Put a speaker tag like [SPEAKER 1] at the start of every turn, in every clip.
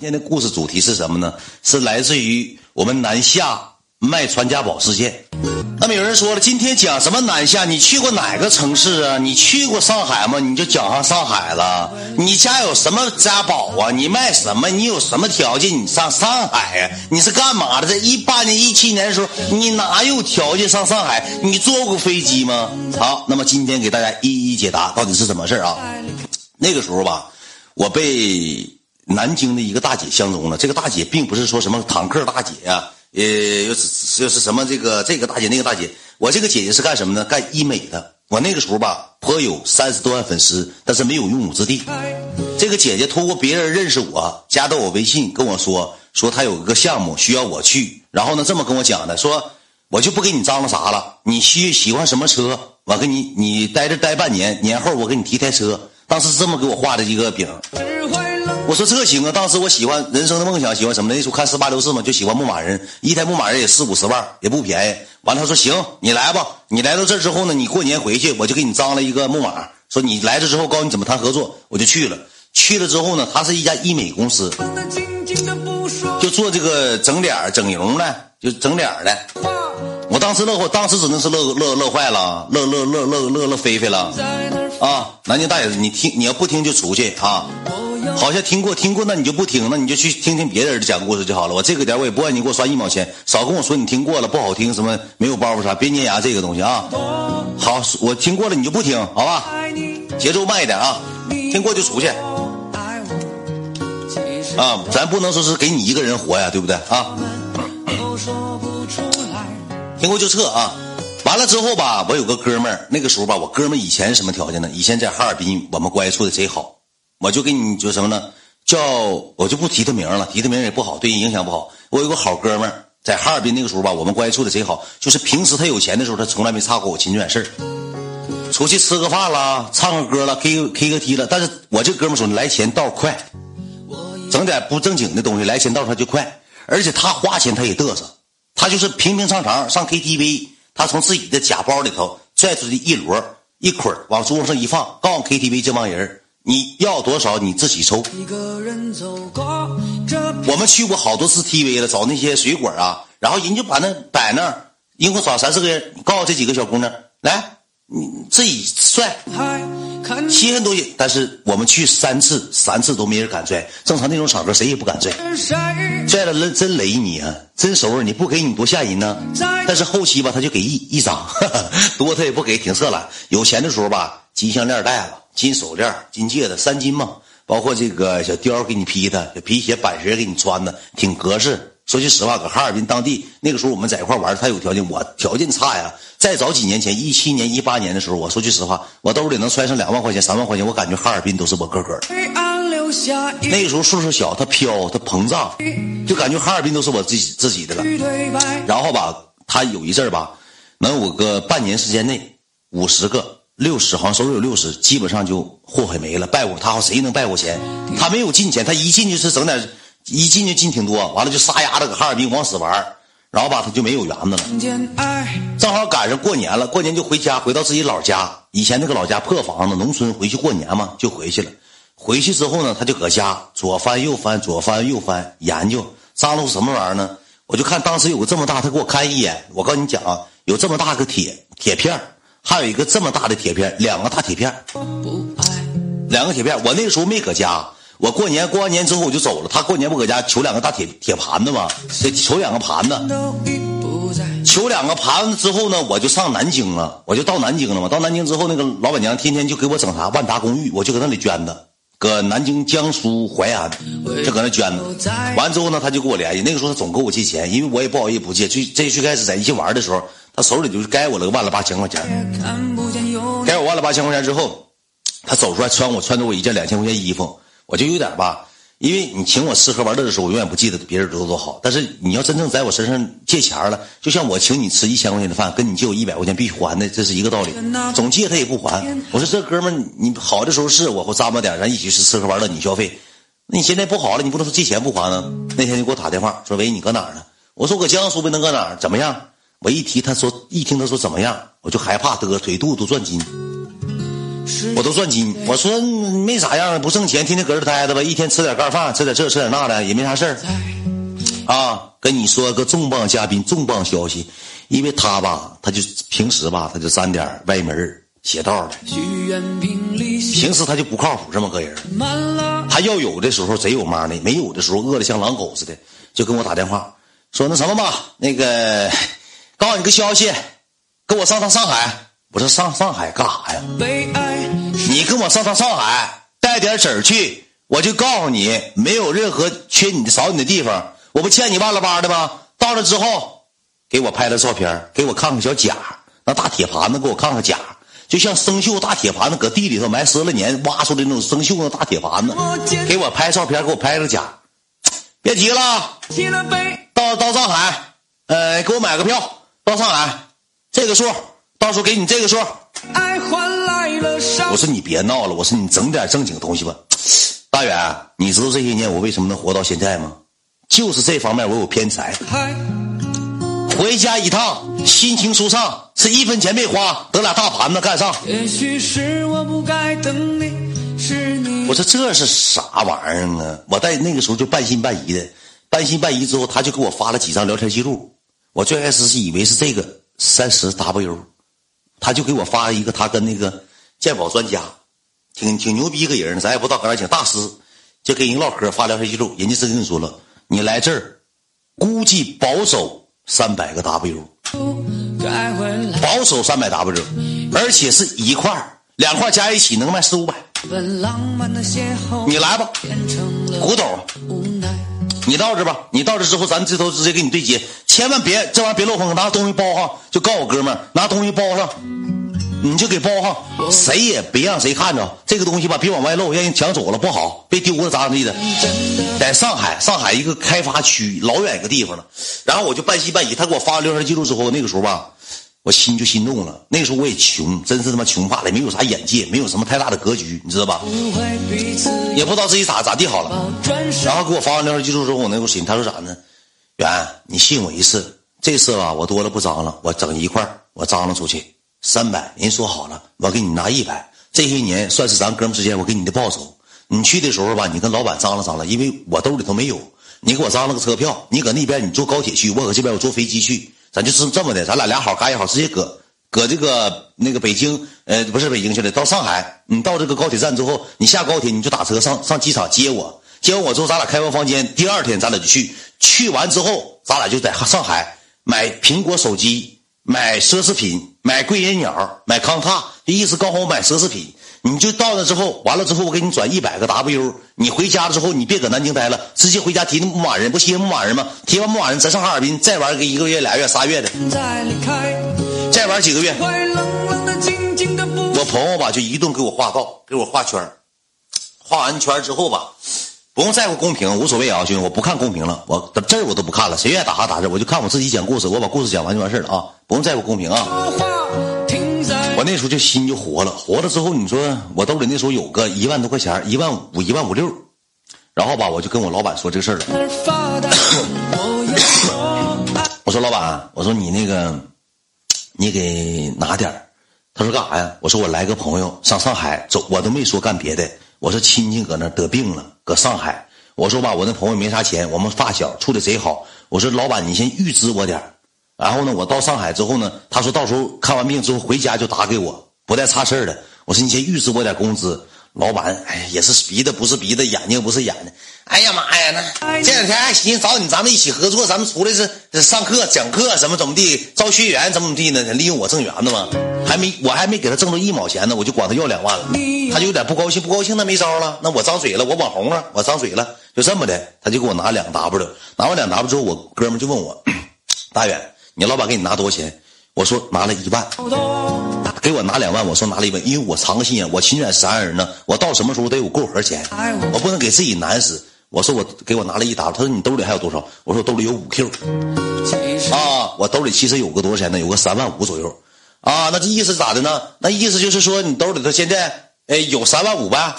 [SPEAKER 1] 今天的故事主题是什么呢？是来自于我们南下卖传家宝事件。那么有人说了，今天讲什么南下？你去过哪个城市啊？你去过上海吗？你就讲上上海了。你家有什么家宝啊？你卖什么？你有什么条件？你上上海呀？你是干嘛的？在一八年、一七年的时候，你哪有条件上上海？你坐过飞机吗？好，那么今天给大家一一解答，到底是怎么事啊？那个时候吧，我被。南京的一个大姐相中了，这个大姐并不是说什么坦克大姐呀，呃，又是又是什么这个这个大姐那个大姐。我这个姐姐是干什么呢？干医美的。我那个时候吧，颇有三十多万粉丝，但是没有用武之地。这个姐姐通过别人认识我，加到我微信，跟我说说她有一个项目需要我去。然后呢，这么跟我讲的，说我就不给你张罗啥了，你需喜欢什么车，我给你你待这待半年，年后我给你提台车。当时是这么给我画的一个饼。我说这行啊！当时我喜欢人生的梦想，喜欢什么？那时候看四八六四嘛，就喜欢牧马人，一台牧马人也四五十万，也不便宜。完了，他说行，你来吧。你来到这之后呢，你过年回去，我就给你张了一个牧马。说你来了之后，告诉你怎么谈合作，我就去了。去了之后呢，他是一家医美公司，就做这个整脸、整容的，就整脸的。当时乐坏，当时只能是乐乐乐坏了，乐乐乐乐乐乐飞飞了啊！南京大爷，你听，你要不听就出去啊！好像听过听过，那你就不听，那你就去听听别人讲故事就好了。我这个点我也不让你给我刷一毛钱，少跟我说你听过了不好听，什么没有包袱啥，别粘牙这个东西啊。好，我听过了你就不听，好吧？节奏慢一点啊，听过就出去。啊，咱不能说是给你一个人活呀，对不对啊？听过就撤啊。完了之后吧，我有个哥们儿，那个时候吧，我哥们儿以前什么条件呢？以前在哈尔滨，我们关系处的贼好。我就给你就什么呢？叫我就不提他名了，提他名也不好，对人影响不好。我有个好哥们儿在哈尔滨那个时候吧，我们关系处的贼好。就是平时他有钱的时候，他从来没差过我亲远事儿。出去吃个饭啦，唱个歌了，K K 歌 T 了。但是我这哥们儿说来钱道快，整点不正经的东西来钱道他就快。而且他花钱他也嘚瑟，他就是平平常常上 KTV，他从自己的假包里头拽出去一摞一捆往桌子上一放，告诉 KTV 这帮人你要多少你自己抽。我们去过好多次 TV 了，找那些水果啊，然后人就把那摆那儿，一共找三四个人，告诉这几个小姑娘来，你自己拽，稀罕东西。但是我们去三次，三次都没人敢拽。正常那种场合谁也不敢拽，拽了真雷你啊，真收拾你不给你多吓人呢。但是后期吧，他就给一一张，多他也不给，挺色懒。有钱的时候吧，金项链戴了。金手链、金戒指，三金嘛，包括这个小貂给你披的，小皮鞋、板鞋给你穿的，挺格式。说句实话，搁哈尔滨当地那个时候，我们在一块玩，他有条件，我条件差呀。再早几年前，一七年、一八年的时候，我说句实话，我兜里能揣上两万块钱、三万块钱，我感觉哈尔滨都是我个个的。那个时候岁数小，他飘，他膨胀，就感觉哈尔滨都是我自己自己的了。然后吧，他有一阵儿吧，能有个半年时间内五十个。六十好像手里有六十，基本上就祸害没了。败过他好，谁能败过钱？他没有进钱，他一进就是整点，一进就进挺多。完了就撒丫子搁哈尔滨往死玩然后吧他就没有园子了。正好赶上过年了，过年就回家，回到自己老家。以前那个老家破房子，农村回去过年嘛，就回去了。回去之后呢，他就搁家左翻右翻，左翻右翻，研究张罗什么玩意儿呢？我就看当时有个这么大，他给我看一眼。我告诉你讲啊，有这么大个铁铁片还有一个这么大的铁片，两个大铁片，两个铁片。我那个时候没搁家，我过年过完年之后我就走了。他过年不搁家，求两个大铁铁盘子吗？求两个盘子，求两个盘子之后呢，我就上南京了，我就到南京了嘛。到南京之后，那个老板娘天天就给我整啥万达公寓，我就搁那里捐的，搁南京江苏淮安就搁那捐的。完之后呢，他就跟我联系，那个时候他总跟我借钱，因为我也不好意思不借。最这最开始在一起玩的时候。他手里就是该我了个万了八千块钱，该我万了八千块钱之后，他走出来穿我穿着我一件两千块钱衣服，我就有点吧，因为你请我吃喝玩乐的时候，我永远不记得别人多多好，但是你要真正在我身上借钱了，就像我请你吃一千块钱的饭，跟你借我一百块钱必须还的，这是一个道理。总借他也不还，我说这哥们你好的时候是我会咂摸点，咱一起吃吃喝玩乐，你消费。那你现在不好了，你不能说借钱不还呢？那天就给我打电话说：“喂，你搁哪儿呢？”我说：“我搁江苏呗，能搁哪儿？怎么样？”我一提，他说一听他说怎么样，我就害怕得腿肚子转筋。我都赚金。我说没啥样，不挣钱，天天搁这待着吧，一天吃点干饭，吃点这吃点那的，也没啥事儿。啊，跟你说个重磅嘉宾，重磅消息，因为他吧，他就平时吧，他就沾点歪门邪道的。平时他就不靠谱这么个人。他要有的时候贼有妈的，没有的时候饿的像狼狗似的，就跟我打电话说那什么吧，那个告诉你个消息，跟我上趟上海。我说上上海干啥呀？你跟我上趟上海，带点纸去，我就告诉你，没有任何缺你的少你的地方。我不欠你万了八的吗？到了之后，给我拍了照片，给我看看小甲，那大铁盘子给我看看甲，就像生锈大铁盘子，搁地里头埋十来年挖出来那种生锈的大铁盘子，给我拍照片，给我拍个甲。别提了，到到上海，呃，给我买个票到上海，这个数。到时候给你这个数。我说你别闹了，我说你整点正经东西吧。大远，你知道这些年我为什么能活到现在吗？就是这方面我有偏财。回家一趟，心情舒畅，是一分钱没花，得俩大盘子干上。我说这是啥玩意儿啊？我在那个时候就半信半疑的，半信半疑之后，他就给我发了几张聊天记录。我最开始是以为是这个三十 W。他就给我发了一个他跟那个鉴宝专家，挺挺牛逼一个人，咱也不知道搁哪请大师，就跟人唠嗑发聊天记录，人家真跟你说了，你来这儿，估计保守三百个 W，保守三百 W，而且是一块两块加一起能卖四五百，你来吧，古董。你到这吧，你到这之后，咱这头直接给你对接，千万别这玩意别漏风，拿东西包上，就告诉我哥们儿拿东西包上，你就给包上，谁也别让谁看着这个东西吧，别往外露，让人抢走了不好，别丢了咋地的。在上海，上海一个开发区老远一个地方了，然后我就半信半疑，他给我发了聊天记录之后，那个时候吧。我心就心动了。那个时候我也穷，真是他妈穷怕了，没有啥眼界，没有什么太大的格局，你知道吧？也不知道自己咋咋地好了。然后给我发完聊天记录之后，我那个心他说啥呢？远，你信我一次，这次吧，我多了不张了，我整一块我张罗出去三百。人说好了，我给你拿一百。这些年算是咱哥们之间我给你的报酬。你去的时候吧，你跟老板张罗张罗，因为我兜里头没有，你给我张罗个车票。你搁那边你坐高铁去，我搁这边我坐飞机去。咱就是这么的，咱俩俩好嘎也好，直接搁搁这个那个北京，呃，不是北京去了，到上海。你到这个高铁站之后，你下高铁你就打车上上机场接我，接完我之后，咱俩开完房间，第二天咱俩就去。去完之后，咱俩就在上海买苹果手机，买奢侈品，买贵人鸟，买康踏，意思刚好买奢侈品。你就到那之后，完了之后我给你转一百个 W。你回家了之后，你别搁南京待了，直接回家提那牧马人，不骑牧马人吗？提完牧马人，咱上哈尔滨再玩个一个月、俩月、仨月的，再玩几个月。我朋友吧，就一顿给我画道，给我画圈画完圈之后吧，不用在乎公平，无所谓啊，兄弟，我不看公平了，我字儿我都不看了，谁愿意打啥打字，我就看我自己讲故事，我把故事讲完就完事了啊，不用在乎公平啊。我那时候就心就活了，活了之后，你说我兜里那时候有个一万多块钱，一万五、一万五六，然后吧，我就跟我老板说这个事儿了。我说老板，我说你那个，你给拿点他说干啥呀？我说我来个朋友上上海走，我都没说干别的。我说亲戚搁那得病了，搁上海。我说吧，我那朋友没啥钱，我们发小处的贼好。我说老板，你先预支我点然后呢，我到上海之后呢，他说到时候看完病之后回家就打给我，不带差事的。我说你先预支我点工资。老板，哎，也是鼻子不是鼻子，眼睛不是眼睛。哎呀妈呀，那这两天还寻思找你，咱们一起合作，咱们出来是上课讲课，怎么怎么地，招学员怎么怎么地呢？利用我挣圆子吗？还没，我还没给他挣到一毛钱呢，我就管他要两万了，他就有点不高兴，不高兴那没招了，那我张嘴了，我网红了，我张嘴了，就这么的，他就给我拿两 W，拿完两 W 之后，我哥们就问我，大远。你老板给你拿多少钱？我说拿了一万，给我拿两万。我说拿了一万，因为我藏个心眼，我勤俭持家人呢。我到什么时候得有够盒钱，我不能给自己难死。我说我给我拿了一沓，他说你兜里还有多少？我说兜里有五 Q，啊，我兜里其实有个多少钱呢？有个三万五左右，啊，那这意思咋的呢？那意思就是说你兜里头现在哎有三万五呗？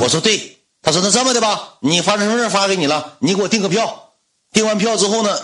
[SPEAKER 1] 我说对，他说那这么的吧，你发身份证发给你了，你给我订个票，订完票之后呢？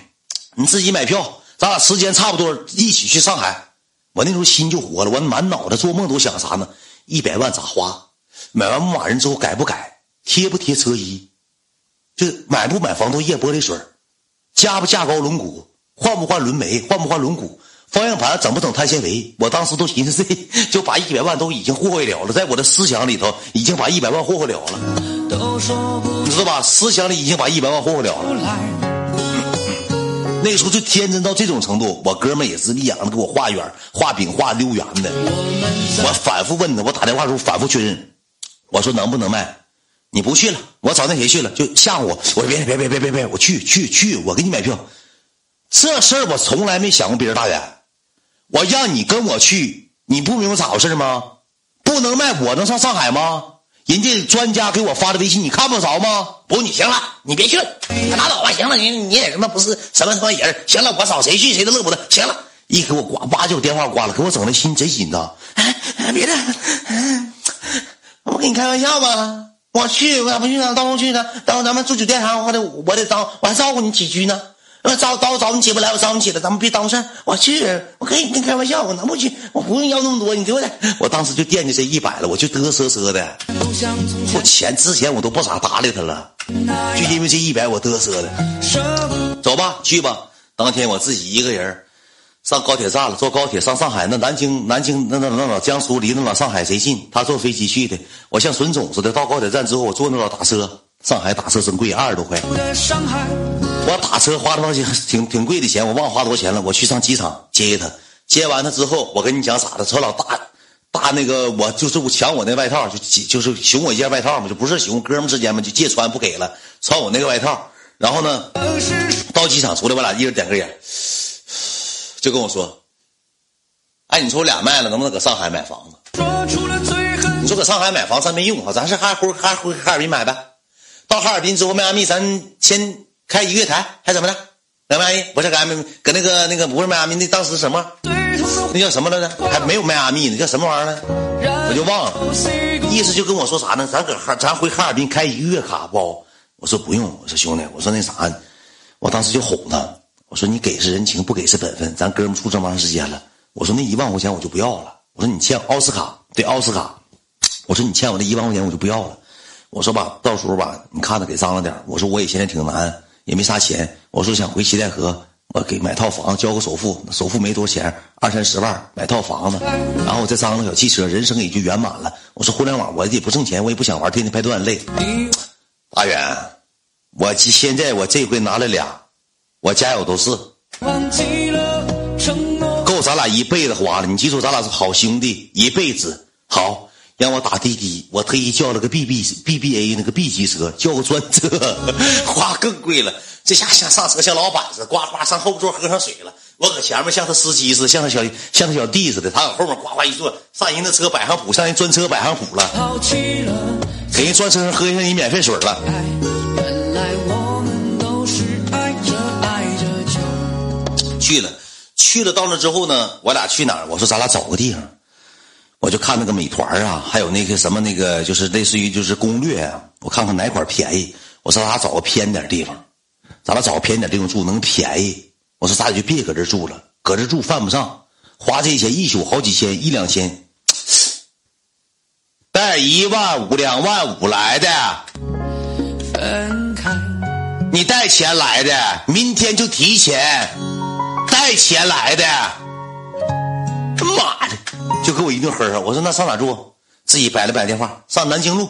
[SPEAKER 1] 你自己买票，咱俩时间差不多，一起去上海。我那时候心就活了，我满脑子做梦都想啥呢？一百万咋花？买完牧马人之后改不改？贴不贴车衣？这买不买防冻液、玻璃水？加不加高轮毂？换不换轮眉？换不换轮毂？方向盘整不整碳纤维？我当时都寻思这就把一百万都已经霍霍了了，在我的思想里头已经把一百万霍霍了了，你知道吧？思想里已经把一百万霍霍了了。那时候就天真到这种程度，我哥们也是一样的给我画圆、画饼、画溜圆的。我反复问他，我打电话时候反复确认，我说能不能卖？你不去了，我找那谁去了，就吓唬我。我说别别别别别别，我去去去，我给你买票。这事儿我从来没想过别人大远，我让你跟我去，你不明白咋回事吗？不能卖，我能上上海吗？人家专家给我发的微信，你看不着吗？不，你行了，你别去了，拉倒吧。行了，你你也他妈不是什么什么人。行了，我找谁去谁都乐不得。行了，一给我挂，叭就电话挂了，给我整的心贼紧张。别的，我跟你开玩笑吧。我去，我咋不去呢？到时候去呢？到时候咱们住酒店啥的，我得我得当，我还照顾你起居呢。我找找找你起不来，我找你起来，咱们别耽误事儿。我去，我跟你开玩笑，我能不去？我不用要那么多，你给我点。我当时就惦记这一百了，我就嘚瑟瑟的。我钱之前我都不咋搭理他了，就因为这一百我嘚瑟的。走吧，去吧。当天我自己一个人上高铁站了，坐高铁上上海。那南京南京那那那老江苏离那老上海谁近？他坐飞机去的。我像孙总似的，到高铁站之后，我坐那老打车。上海打车真贵，二十多块。我打车花了挺挺挺贵的钱，我忘花多少钱了。我去上机场接他，接完他之后，我跟你讲咋的？瞅老大，大那个我就是我抢我那外套，就就是熊我一件外套嘛，就不是熊哥们之间嘛，就借穿不给了，穿我那个外套。然后呢，到机场出来，我俩一人点根烟，就跟我说：“哎，你说我俩卖了，能不能搁上海买房子？你说搁上海买房咱没用啊，咱是还回还回哈尔滨买呗。到哈尔滨之后，迈阿密咱先。”开一个月台还怎么的？两万一不是迈阿密，搁那个那个不是迈阿密，那当时什么？那叫什么来着？还没有迈阿密呢，叫什么玩意儿呢？我就忘了。意思就跟我说啥呢？咱搁哈，咱回哈尔滨开一个月卡不？我说不用。我说兄弟，我说那啥，我当时就哄他。我说你给是人情，不给是本分。咱哥们处这么长时间了，我说那一万块钱我就不要了。我说你欠奥斯卡，对奥斯卡。我说你欠我那一万块钱我就不要了。我说吧，到时候吧，你看着给张罗点。我说我也现在挺难。也没啥钱，我说想回七台河，我给买套房，交个首付，首付没多少钱，二三十万买套房子，然后我再张罗小汽车，人生也就圆满了。我说互联网我也不挣钱，我也不想玩，天天拍段累。阿远，我现在我这回拿了俩，我家有都是，够咱俩一辈子花了。你记住，咱俩是好兄弟，一辈子好。让我打滴滴，我特意叫了个 B B B B A 那个 B 级车，叫个专车，花更贵了。这下像上车像老板似的，呱呱上后座喝上水了。我搁前面像他司机似的，像他小像他小弟似的。他搁后面呱呱一坐，上人那车摆上谱，上人专车摆上谱了，给人专车上喝上人免费水了。去了，去了，到那之后呢，我俩去哪儿？我说咱俩找个地方。我就看那个美团啊，还有那个什么那个，就是类似于就是攻略啊，我看看哪块便宜。我说咱俩找个偏点地方，咱俩找个偏点地方住能便宜。我说咱俩就别搁这住了，搁这住犯不上，花这钱一宿好几千，一两千，带一万五两万五来的，你带钱来的，明天就提钱，带钱来的，妈的！就给我一顿喝上，我说那上哪住？自己摆了摆电话，上南京路。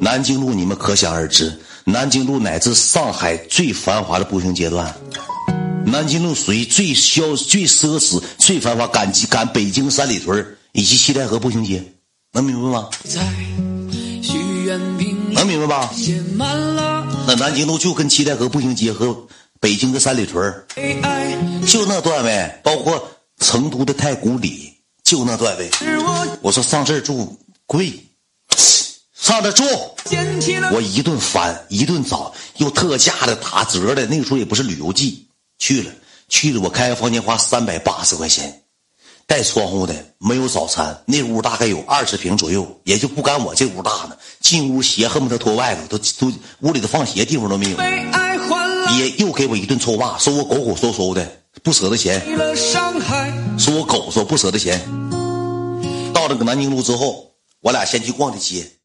[SPEAKER 1] 南京路你们可想而知，南京路乃至上海最繁华的步行阶段。南京路属于最消、最奢侈、最繁华，赶赶北京三里屯以及七台河步行街，能明白吗？能明白吧？那南京路就跟七台河步行街和北京的三里屯就那段位，包括成都的太古里。就那段位，我说上这儿住贵，上这住，我一顿翻，一顿找，又特价的、打折的。那个时候也不是旅游季，去了去了，我开个房间花三百八十块钱，带窗户的，没有早餐。那屋大概有二十平左右，也就不敢我这屋大呢。进屋鞋恨不得脱外头，都都屋里头放鞋地方都没有。也又给我一顿臭骂，说我狗狗嗖嗖的，不舍得钱，说我狗说不舍得钱。到了个南京路之后，我俩先去逛的街。